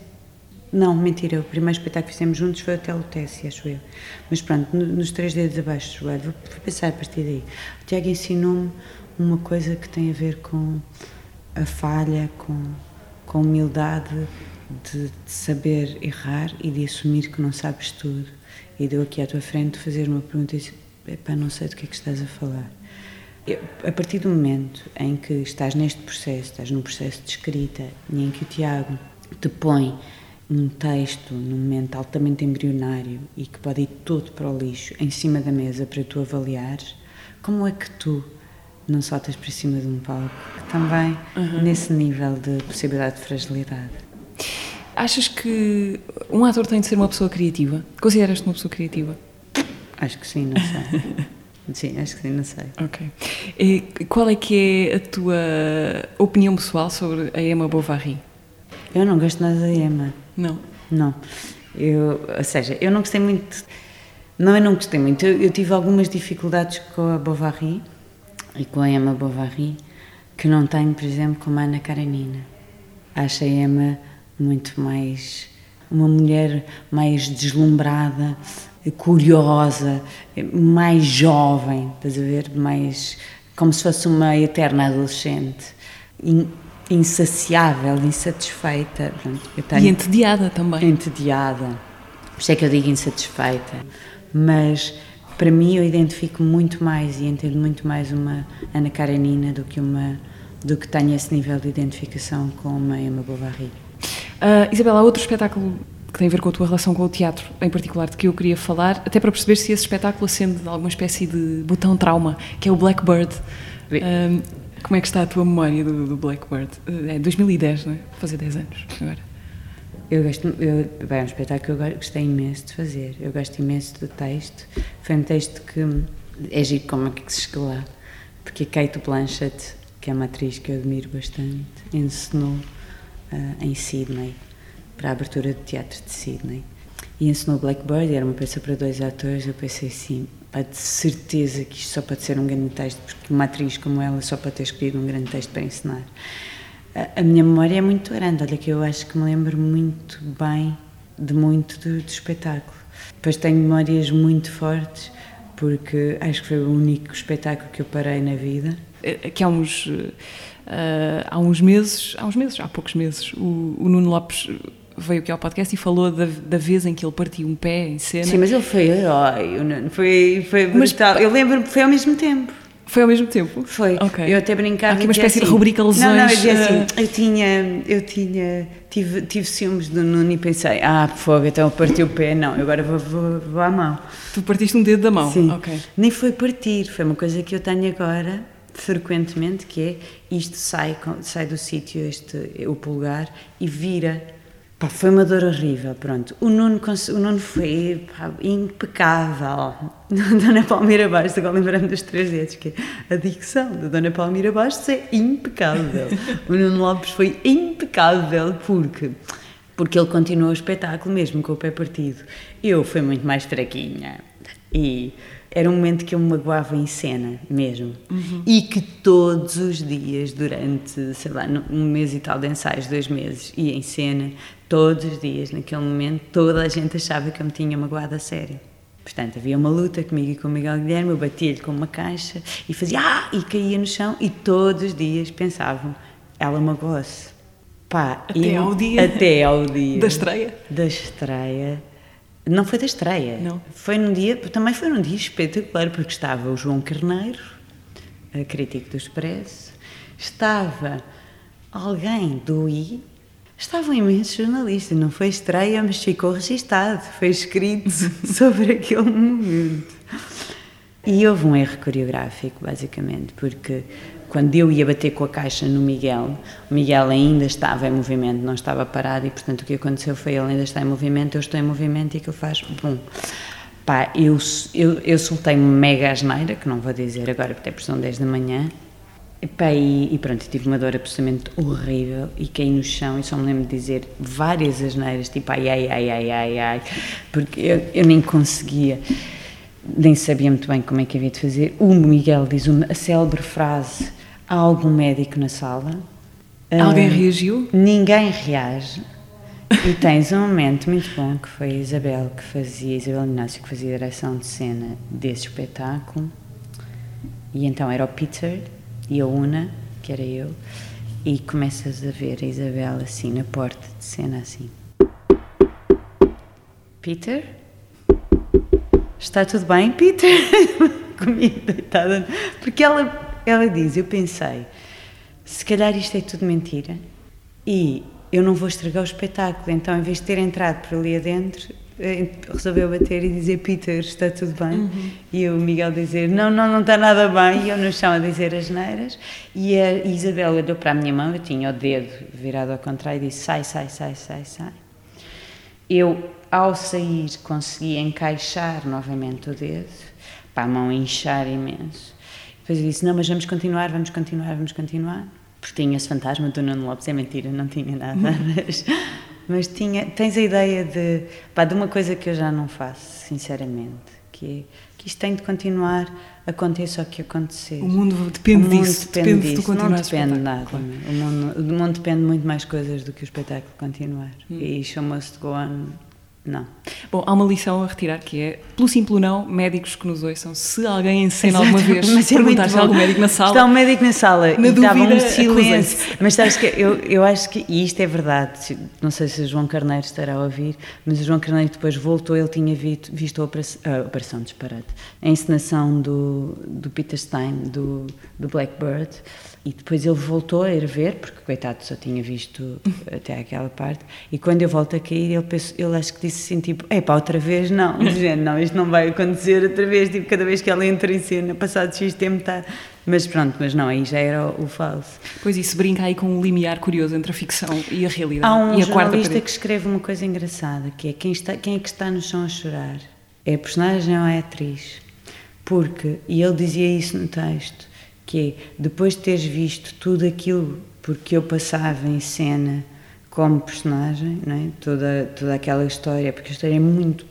Não, mentira, o primeiro espetáculo que fizemos juntos foi até o Tessie, acho eu. Mas pronto, nos três dedos abaixo do joelho, vou pensar a partir daí. O Tiago ensinou-me uma coisa que tem a ver com a falha, com, com humildade de, de saber errar e de assumir que não sabes tudo. E deu aqui à tua frente fazer uma pergunta e disse, epá, não sei do que é que estás a falar a partir do momento em que estás neste processo, estás num processo de escrita e em que o Tiago te põe um texto num momento altamente embrionário e que pode ir todo para o lixo em cima da mesa para tu avaliares, como é que tu não saltas para cima de um palco também uhum. nesse nível de possibilidade de fragilidade?
Achas que um ator tem de ser uma pessoa criativa? Consideras-te uma pessoa criativa?
Acho que sim, não sei. Sim, acho que sim, não sei.
Ok. E qual é que é a tua opinião pessoal sobre a Emma Bovary?
Eu não gosto nada da Emma.
Não?
Não. Eu, ou seja, eu não gostei muito... Não, eu não gostei muito. Eu, eu tive algumas dificuldades com a Bovary e com a Emma Bovary que não tenho, por exemplo, com a Ana Karenina. Acho a Emma muito mais... Uma mulher mais deslumbrada, curiosa, mais jovem, estás a ver? Mais, como se fosse uma eterna adolescente, in, insaciável, insatisfeita.
Tenho, e entediada também.
Entediada. Por isso é que eu digo insatisfeita. Mas para mim eu identifico muito mais e entendo muito mais uma Ana Karenina do que uma do que tenho esse nível de identificação com uma Emma Bovary.
Uh, Isabela, há outro espetáculo que tem a ver com a tua relação com o teatro, em particular, de que eu queria falar, até para perceber se esse espetáculo acende alguma espécie de botão trauma, que é o Blackbird. Um, como é que está a tua memória do, do Blackbird? Eh, é 2010, não é? Fazer 10 anos agora.
Eu gosto, eu, bem, é um espetáculo que eu gostei imenso de fazer. Eu gosto imenso do texto. Foi um texto que é giro como é que se chegou lá. Porque a Kate Blanchett, que é uma atriz que eu admiro bastante, ensinou uh, em Sydney para a abertura do Teatro de Sydney. E ensinou Blackbird, era uma peça para dois atores. Eu pensei assim, pá, de certeza que isto só pode ser um grande texto, porque uma atriz como ela só pode ter escolhido um grande texto para ensinar. A, a minha memória é muito grande, olha que eu acho que me lembro muito bem de muito do, do espetáculo. Depois tenho memórias muito fortes, porque acho que foi o único espetáculo que eu parei na vida.
É, é que há uns, uh, há uns meses, há uns meses, há poucos meses, o, o Nuno Lopes veio aqui ao podcast e falou da, da vez em que ele partiu um pé em cena.
Sim, mas ele foi herói, foi, foi brutal. Mas, eu lembro-me foi ao mesmo tempo.
Foi ao mesmo tempo?
Foi. Okay. Eu até brincava.
Há aqui uma espécie assim, de rubrica lesões.
Não, não, eu dizia assim, uh... eu tinha, eu tinha, tive, tive ciúmes do Nuno e pensei, ah, fogo, então eu parti o pé, não, agora vou, vou, vou à mão.
Tu partiste um dedo da mão?
Sim.
Ok.
Nem foi partir, foi uma coisa que eu tenho agora, frequentemente, que é, isto sai, sai do sítio, este, o pulgar, e vira Pá, foi uma dor horrível, pronto. O Nuno, o Nuno foi pá, impecável. Dona Palmira Bastos, agora lembrando dos três dedos, que é a dicção da Dona Palmira Bastos é impecável. o Nuno Lopes foi impecável porque porque ele continuou o espetáculo mesmo com o pé partido. Eu fui muito mais fraquinha e era um momento que eu me magoava em cena mesmo. Uhum. E que todos os dias, durante, sei lá, um mês e tal de ensaios, dois meses, ia em cena, todos os dias, naquele momento, toda a gente achava que eu me tinha magoado a sério. Portanto, havia uma luta comigo e com o Miguel Guilherme, eu batia-lhe com uma caixa e fazia ah! e caía no chão e todos os dias pensavam, ela magoou-se. Pá,
Até
eu-
ao dia.
Até ao dia.
Da estreia?
Da estreia. Não foi da estreia.
Não.
Foi num dia, também foi num dia espetacular, porque estava o João Carneiro, crítico do Expresso, estava alguém do I, estavam imensos jornalistas. Não foi estreia, mas ficou registado, foi escrito sobre aquele momento. E houve um erro coreográfico, basicamente, porque quando eu ia bater com a caixa no Miguel, o Miguel ainda estava em movimento, não estava parado, e portanto o que aconteceu foi ele ainda está em movimento, eu estou em movimento e aquilo faz bum. Pá, eu, eu, eu soltei uma mega asneira, que não vou dizer agora porque é são 10 da manhã, e, pá, e, e pronto, tive uma dor absolutamente horrível e caí no chão e só me lembro de dizer várias asneiras, tipo ai, ai, ai, ai, ai, ai, porque eu, eu nem conseguia nem sabia muito bem como é que havia de fazer. O Miguel diz uma, a célebre frase: há algum médico na sala?
Alguém
Ah,
reagiu?
Ninguém reage. E tens um momento muito bom que foi a Isabel que fazia, Isabel Inácio que fazia a direção de cena desse espetáculo. E então era o Peter e a Una, que era eu, e começas a ver a Isabel assim na porta de cena assim. Peter? Está tudo bem, Peter? Comigo deitada. Porque ela, ela diz, eu pensei, se calhar isto é tudo mentira e eu não vou estragar o espetáculo, então em vez de ter entrado por ali adentro, resolveu bater e dizer Peter, está tudo bem? E o Miguel dizer, não, não, não está nada bem, e eu no chão a dizer as neiras, e a Isabel olhou para a minha mão, eu tinha o dedo virado ao contrário e disse, sai, sai, sai, sai, sai. Eu, ao sair, consegui encaixar novamente o dedo, para a mão inchar imenso. Depois eu disse: Não, mas vamos continuar, vamos continuar, vamos continuar. Porque tinha esse fantasma do Nuno Lopes, é mentira, não tinha nada. Mas, mas tinha, tens a ideia de, pá, de uma coisa que eu já não faço, sinceramente, que é que isto tem de continuar, aconteça o que acontecer.
O mundo depende
O mundo
disso,
depende,
depende de
disso. Não depende de nada.
claro.
O, mundo, o mundo depende de muito mais coisas do que o espetáculo continuar.
Hum.
E must go on, não.
Bom, há uma lição a retirar que é, pelo simples não, médicos que nos ouçam, se alguém em cena alguma vez
mas é
perguntar se há algum médico na sala,
Está um médico na sala
Na
e estava um
dúvida,
silêncio. Mas sabes que eu, eu acho que, e isto é verdade, não sei se o João Carneiro estará a ouvir, mas o João Carneiro depois voltou, ele tinha visto, visto a operação, a operação disparate, a encenação do, do Peter Stein, do, do Blackbird, e depois ele voltou a ir ver, porque coitado só tinha visto até aquela parte, e quando eu volto a cair, ele, pensou, ele acho que disse assim, tipo, é pá, outra vez não, do género, não, isto não vai acontecer outra vez, tipo, cada vez que ela entra em cena, passado X tempo está... Mas pronto, mas não, aí já era o, o falso.
pois isso brinca aí com um limiar curioso entre a ficção e a realidade.
Há um
e a
jornalista que escreve uma coisa engraçada, que é quem, está, quem é que está no chão a chorar? É a personagem ou é a atriz? Porque, e ele dizia isso no texto, que é, depois de teres visto tudo aquilo porque eu passava em cena como personagem, é? toda, toda aquela história, porque a história é muito,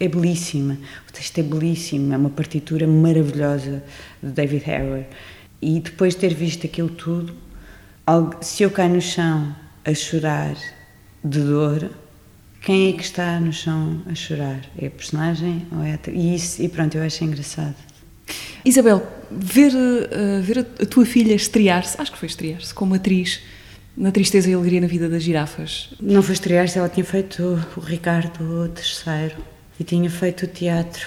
é belíssima, o texto é belíssimo, é uma partitura maravilhosa do David Harrower, e depois de ter visto aquilo tudo, se eu caio no chão a chorar de dor, quem é que está no chão a chorar? É a personagem ou é a? E, isso, e pronto, eu acho engraçado.
Isabel, ver, eh, ver a tua filha estrear-se, acho que foi estrear-se, como atriz, na Tristeza e Alegria na Vida das Girafas.
Não foi estrear-se, ela tinha feito o Ricardo III e tinha feito o teatro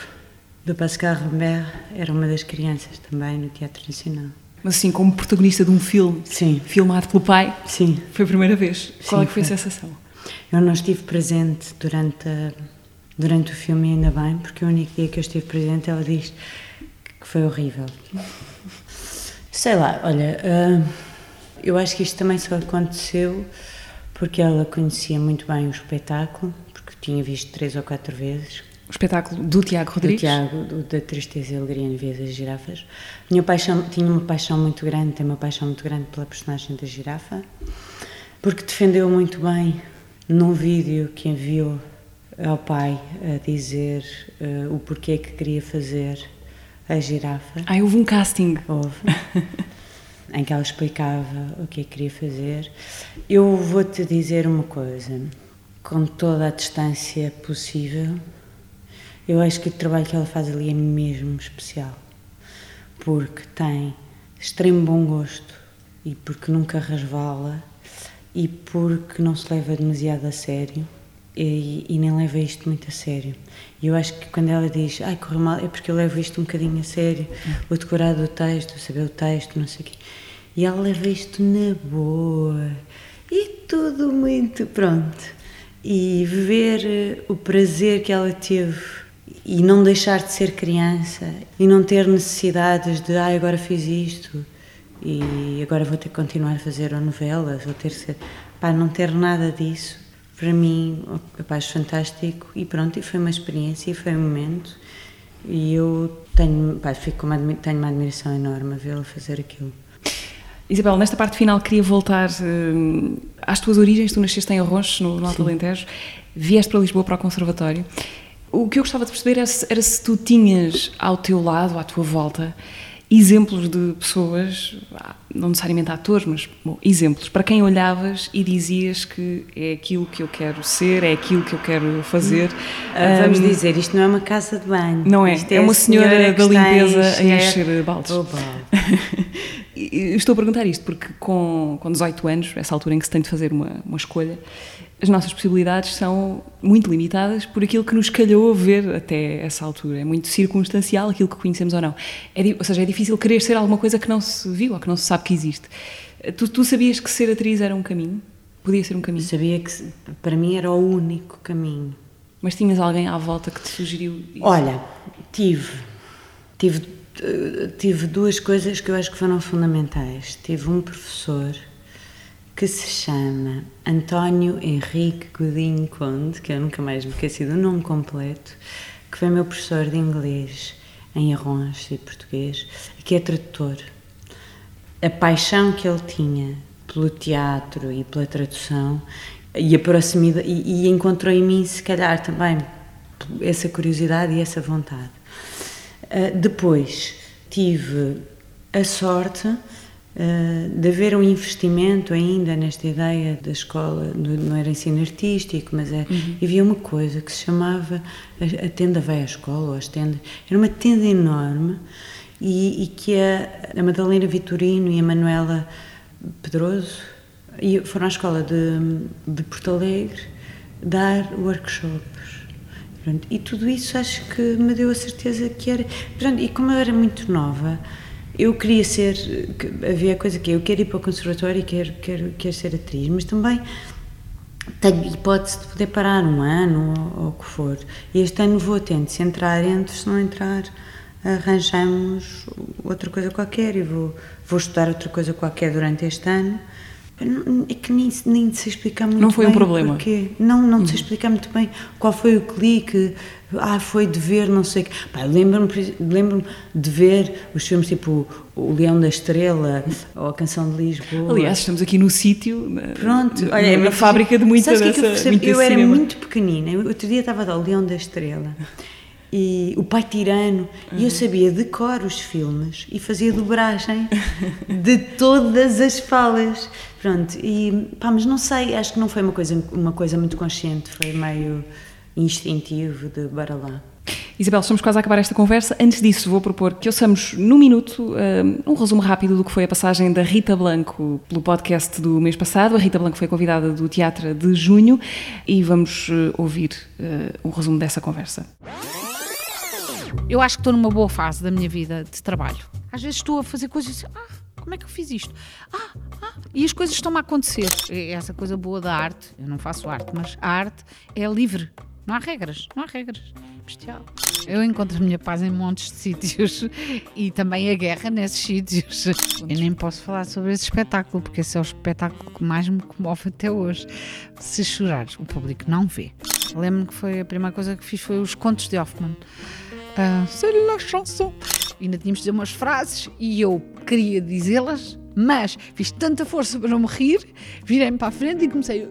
do Pascal Rambert, era uma das crianças também no Teatro Nacional.
Mas assim, como protagonista de um filme,
Sim.
filmado pelo pai,
Sim,
foi a primeira vez. Qual é
Sim,
que foi a
foi.
sensação?
eu não estive presente durante, a- durante o filme, ainda bem, porque o único dia que eu estive presente ela diz que foi horrível. Sei lá, olha, ah, eu acho que isto também só aconteceu porque ela conhecia muito bem o espetáculo, porque tinha visto três ou quatro vezes,
O espetáculo do Tiago
do
Rodrigues.
Tiago, do- da Tristeza e Alegria na Vida das Girafas. Tinha, paixão, tinha uma paixão muito grande, tem uma paixão muito grande pela personagem da girafa, porque defendeu muito bem num vídeo que enviou ao pai a dizer eh, o porquê que queria fazer a girafa.
Ah, houve um casting.
Houve. em que ela explicava o que é que queria fazer. Eu vou-te dizer uma coisa, com toda a distância possível, eu acho que o trabalho que ela faz ali é mesmo especial, porque tem extremo bom gosto e porque nunca resvala e porque não se leva demasiado a sério e, e nem leva isto muito a sério. E eu acho que quando ela diz, ai, correu mal, é porque eu levo isto um bocadinho a sério, o decorar do texto, saber o texto, não sei o quê. E ela leva isto na boa. E tudo muito pronto. E ver eh, o prazer que ela teve e não deixar de ser criança e não ter necessidades de, ah, agora fiz isto e agora vou ter que continuar a fazer novelas, vou ter que ser. Pá, não ter nada disso, para mim, pá, acho fantástico e pronto, e foi uma experiência e foi um momento. E eu tenho, pá, fico uma, tenho uma admiração enorme a vê-la fazer aquilo.
Isabel, nesta parte final queria voltar uh, às tuas origens. Tu nasceste em Arronches, no, no Alto Alentejo, vieste para Lisboa para o Conservatório. O que eu gostava de perceber era se, era se tu tinhas ao teu lado, à tua volta, exemplos de pessoas, ah, não necessariamente atores, mas bom, exemplos, para quem olhavas e dizias que é aquilo que eu quero ser, é aquilo que eu quero fazer.
Ah, vamos um, dizer, isto não é uma casa de banho.
Não é,
isto
é, uma senhora, senhora da limpeza a encher baldes.
balde.
Estou a perguntar isto porque com, com 18 anos, essa altura em que se tem de fazer uma, uma escolha, as nossas possibilidades são muito limitadas por aquilo que nos calhou ver até essa altura. É muito circunstancial aquilo que conhecemos ou não. É, ou seja, é difícil querer ser alguma coisa que não se viu ou que não se sabe que existe. Tu, tu sabias que ser atriz era um caminho? Podia ser um caminho?
Eu sabia que para mim era o único caminho.
Mas tinhas alguém à volta que te sugeriu isso?
Olha, tive. Tive tive duas coisas que eu acho que foram fundamentais. Tive um professor que se chama António Henrique Godinho Conde, que eu nunca mais me esqueci do nome completo, que foi meu professor de inglês em Arrons e português, que é tradutor. A paixão que ele tinha pelo teatro e pela tradução e a proximidade, e, e encontrou em mim, se calhar, também essa curiosidade e essa vontade. Uh, depois tive a sorte de haver um investimento ainda nesta ideia da escola, não era ensino artístico, mas é, uhum. havia uma coisa que se chamava a, tenda vai à escola, ou as tendas, era uma tenda enorme e, e que a, a, Madalena Vitorino e a Manuela Pedroso foram à escola de, de Porto Alegre dar workshops Pronto, e tudo isso acho que me deu a certeza que era. Pronto, e como eu era muito nova, eu queria ser. Havia a coisa que eu quero ir para o conservatório e quero, quero, quero ser atriz, mas também tenho hipótese de poder parar um ano ou, ou o que for. E este ano vou tendo, se entrar, entro, se não entrar, arranjamos outra coisa qualquer e vou, vou estudar outra coisa qualquer durante este ano é que nem, nem sei explicar muito
Não foi
bem
um problema?
Porquê. Não, não sei explicar muito bem qual foi o clique. Ah, foi de ver, não sei o quê. Lembro-me lembro de ver os filmes tipo O Leão da Estrela ou A Canção de Lisboa.
Aliás, estamos aqui no sítio,
Pronto,
olha, é na fábrica de muita dessa,
que eu, eu era muito pequenina. Outro dia estava a O Leão da Estrela e o pai tirano uhum. e eu sabia de cor os filmes e fazia dobragem de todas as falas pronto e pá, mas não sei acho que não foi uma coisa uma coisa muito consciente foi meio instintivo de bora lá
Isabel, estamos quase a acabar esta conversa. Antes disso, vou propor que ouçamos no minuto um, um resumo rápido do que foi a passagem da Rita Blanco pelo podcast do mês passado. A Rita Blanco foi convidada do Teatro de Junho e vamos uh, ouvir uh, um resumo dessa conversa.
Eu acho que estou numa boa fase da minha vida de trabalho. Às vezes estou a fazer coisas assim, ah, como é que eu fiz isto? Ah, ah, e as coisas estão-me a acontecer. É essa coisa boa da arte, eu não faço arte, mas a arte é livre. Não há regras, não há regras. Bestial. Eu encontro a minha paz em montes de sítios e também a guerra nesses sítios. Eu nem posso falar sobre esse espetáculo, porque esse é o espetáculo que mais me comove até hoje. Se chorar, o público não vê. Lembro-me que foi a primeira coisa que fiz foi os contos de Hoffman. Uh, c'est la chanson. Ainda tínhamos de dizer umas frases e eu queria dizê-las, mas fiz tanta força para não me rir, virei-me para a frente e comecei.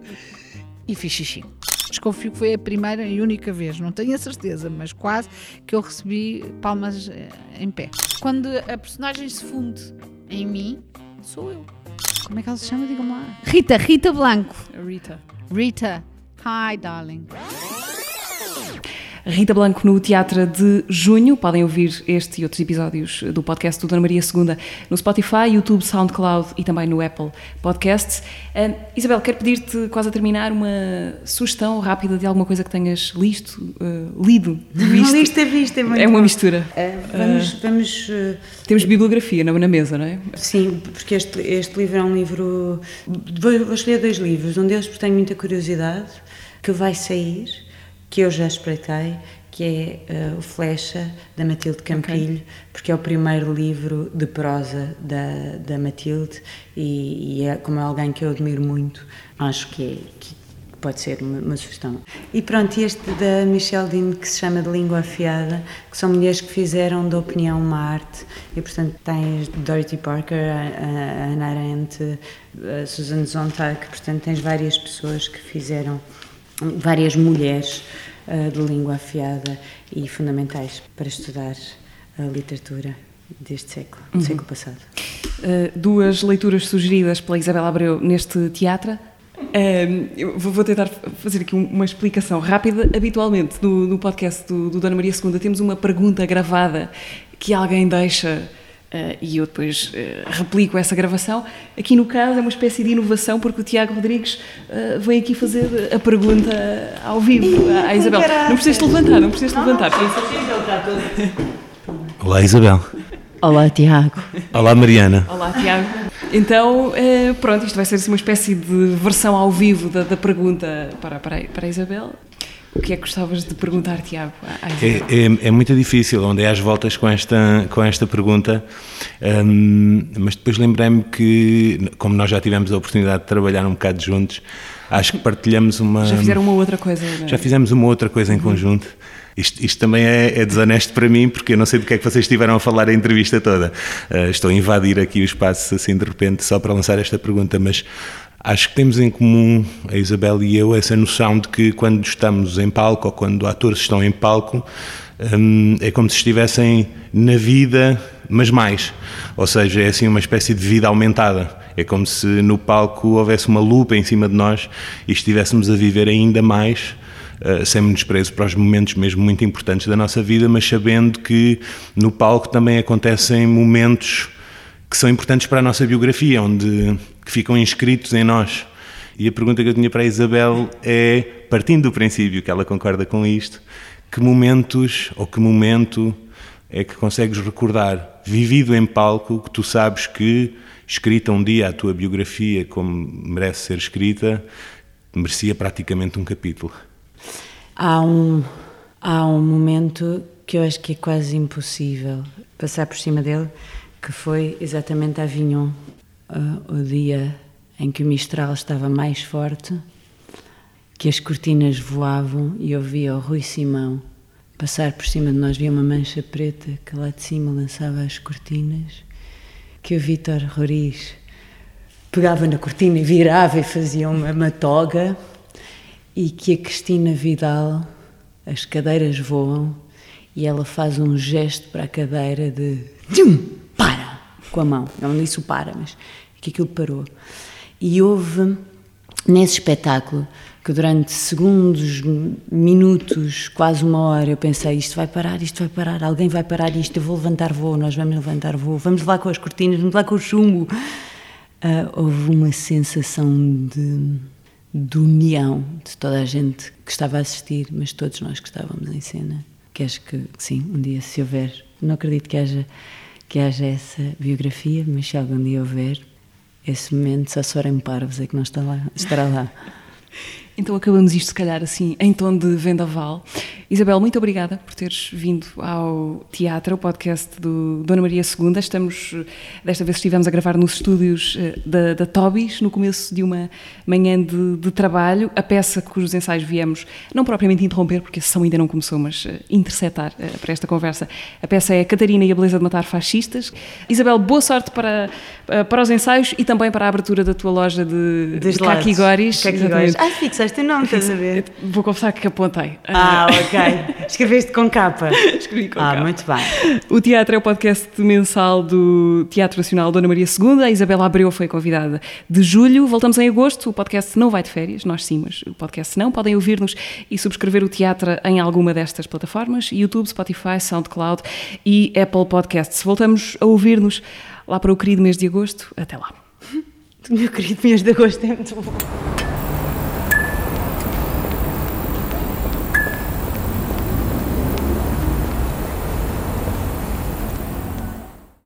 E fiz xixi. Desconfio que foi a primeira e única vez, não tenho a certeza, mas quase que eu recebi palmas eh, em pé. Quando a personagem se funde em mim, sou eu. Como é que ela se chama? Digam lá. Rita, Rita Blanco.
Rita.
Rita. Hi, darling.
Rita Blanco no Teatro de Junho. Podem ouvir este e outros episódios do podcast do Dona Maria II no Spotify, YouTube, SoundCloud e também no Apple Podcasts. Uh, Isabel, quero pedir-te, quase a terminar, uma sugestão rápida de alguma coisa que tenhas listo, uh, lido, visto.
Lista, vista, é muito
É uma
bom.
mistura.
Uh, vamos, vamos uh,
Temos bibliografia na, na mesa, não é?
Sim, porque este, este livro é um livro. Vou, vou escolher dois livros. Um deles porque tenho muita curiosidade, que vai sair, que eu já espreitei, que é uh, o Flecha, da Matilde Campilho, porque é o primeiro livro de prosa da, da Matilde e, e é, como é alguém que eu admiro muito, acho que, é, que pode ser uma, uma, sugestão. E pronto, este da Michelle Dean, que se chama de Língua Afiada, que são mulheres que fizeram da opinião uma arte, e portanto tens Dorothy Parker, a, a Ana Arendt, a Susan Sontag, portanto tens várias pessoas que fizeram, várias mulheres uh, de língua afiada e fundamentais para estudar a literatura deste século, do uhum. século passado.
Uh, duas leituras sugeridas pela Isabela Abreu neste teatro. Um, eu vou tentar fazer aqui uma explicação rápida. Habitualmente, no, no podcast do, do, Dona Maria II, temos uma pergunta gravada que alguém deixa uh, e eu depois uh, replico essa gravação. Aqui, no caso, é uma espécie de inovação, porque o Tiago Rodrigues uh, vem aqui fazer a pergunta ao vivo à, à Isabel. Não precisas te levantar, não precisas te levantar.
Olá, Isabel.
Olá, Tiago.
Olá, Mariana.
Olá, Tiago. Então, pronto, isto vai ser assim, uma espécie de versão ao vivo da, da pergunta para, para, para a Isabel. O que é que gostavas de perguntar, Tiago?
É, é, é, muito difícil, onde é às voltas com esta, com esta pergunta, um, mas depois lembrei-me que, como nós já tivemos a oportunidade de trabalhar um bocado juntos, acho que partilhamos uma.
Já fizeram uma outra coisa, é?
Já fizemos uma outra coisa em conjunto. Isto, isto também é, é, desonesto para mim, porque eu não sei do que é que vocês estiveram a falar a entrevista toda. Uh, estou a invadir aqui o espaço assim de repente, só para lançar esta pergunta, mas acho que temos em comum, a Isabel e eu, essa noção de que quando estamos em palco ou quando atores estão em palco, um, é como se estivessem na vida, mas mais. Ou seja, é assim uma espécie de vida aumentada. É como se no palco houvesse uma lupa em cima de nós e estivéssemos a viver ainda mais Uh, sem menosprezo para os momentos mesmo muito importantes da nossa vida, mas sabendo que no palco também acontecem momentos que são importantes para a nossa biografia, onde que ficam inscritos em nós. E a pergunta que eu tinha para a Isabel é, partindo do princípio que ela concorda com isto, que momentos ou que momento é que consegues recordar, vivido em palco, que tu sabes que, escrita um dia a tua biografia como merece ser escrita, merecia praticamente um capítulo?
Há um, há um momento que eu acho que é quase impossível passar por cima dele, que foi exatamente a Avignon, uh, o dia em que o Mistral estava mais forte, que as cortinas voavam e eu via o Rui Simão passar por cima de nós, via uma mancha preta que lá de cima lançava as cortinas, que o Vítor Roriz pegava na cortina e virava e fazia uma, uma toga e que a Cristina Vidal, as cadeiras voam e ela faz um gesto para a cadeira de tchum, com a mão. Não disse o para, mas que aquilo parou. E houve, nesse espetáculo, que durante segundos, minutos, quase uma hora, eu pensei: isto vai parar, isto vai parar, alguém vai parar isto, eu vou levantar voo, nós vamos levantar voo, vamos lá com as cortinas, vamos lá com o chumbo. Uh, houve uma sensação de de união de toda a gente que estava a assistir, mas todos nós que estávamos em cena. Que acho que, sim, um dia se houver, não acredito que haja, que haja essa biografia, mas se algum dia houver, esse momento só Sorem Parvos é que não está lá, estará lá.
Então acabamos isto, se calhar, assim, em tom de vendaval. Isabel, muito obrigada por teres vindo ao teatro, o podcast do Dona Maria II. Estamos, desta vez estivemos a gravar nos estúdios eh, da, da Tobis, no começo de uma manhã de, de, trabalho. A peça cujos ensaios viemos, não propriamente interromper, porque a sessão ainda não começou, mas uh, interceptar uh, para esta conversa. A peça é Catarina e a Beleza de Matar Fascistas. Isabel, boa sorte para, para os ensaios e também para a abertura da tua loja de, de Kakigoris.
Kakigoris. Ah, fixaste o nome, estás a ver?
Vou confessar que apontei.
Ah, ok. Escreveste com capa.
Escrevi com
ah,
capa.
muito bem.
O teatro é o podcast mensal do Teatro Nacional Dona Maria II. A Isabela Abreu foi convidada de julho. Voltamos em agosto. O podcast não vai de férias, nós sim, mas o podcast não. Podem ouvir-nos e subscrever o teatro em alguma destas plataformas: YouTube, Spotify, SoundCloud e Apple Podcasts. Voltamos a ouvir-nos lá para o querido mês de agosto. Até lá.
O meu querido mês de agosto é muito bom.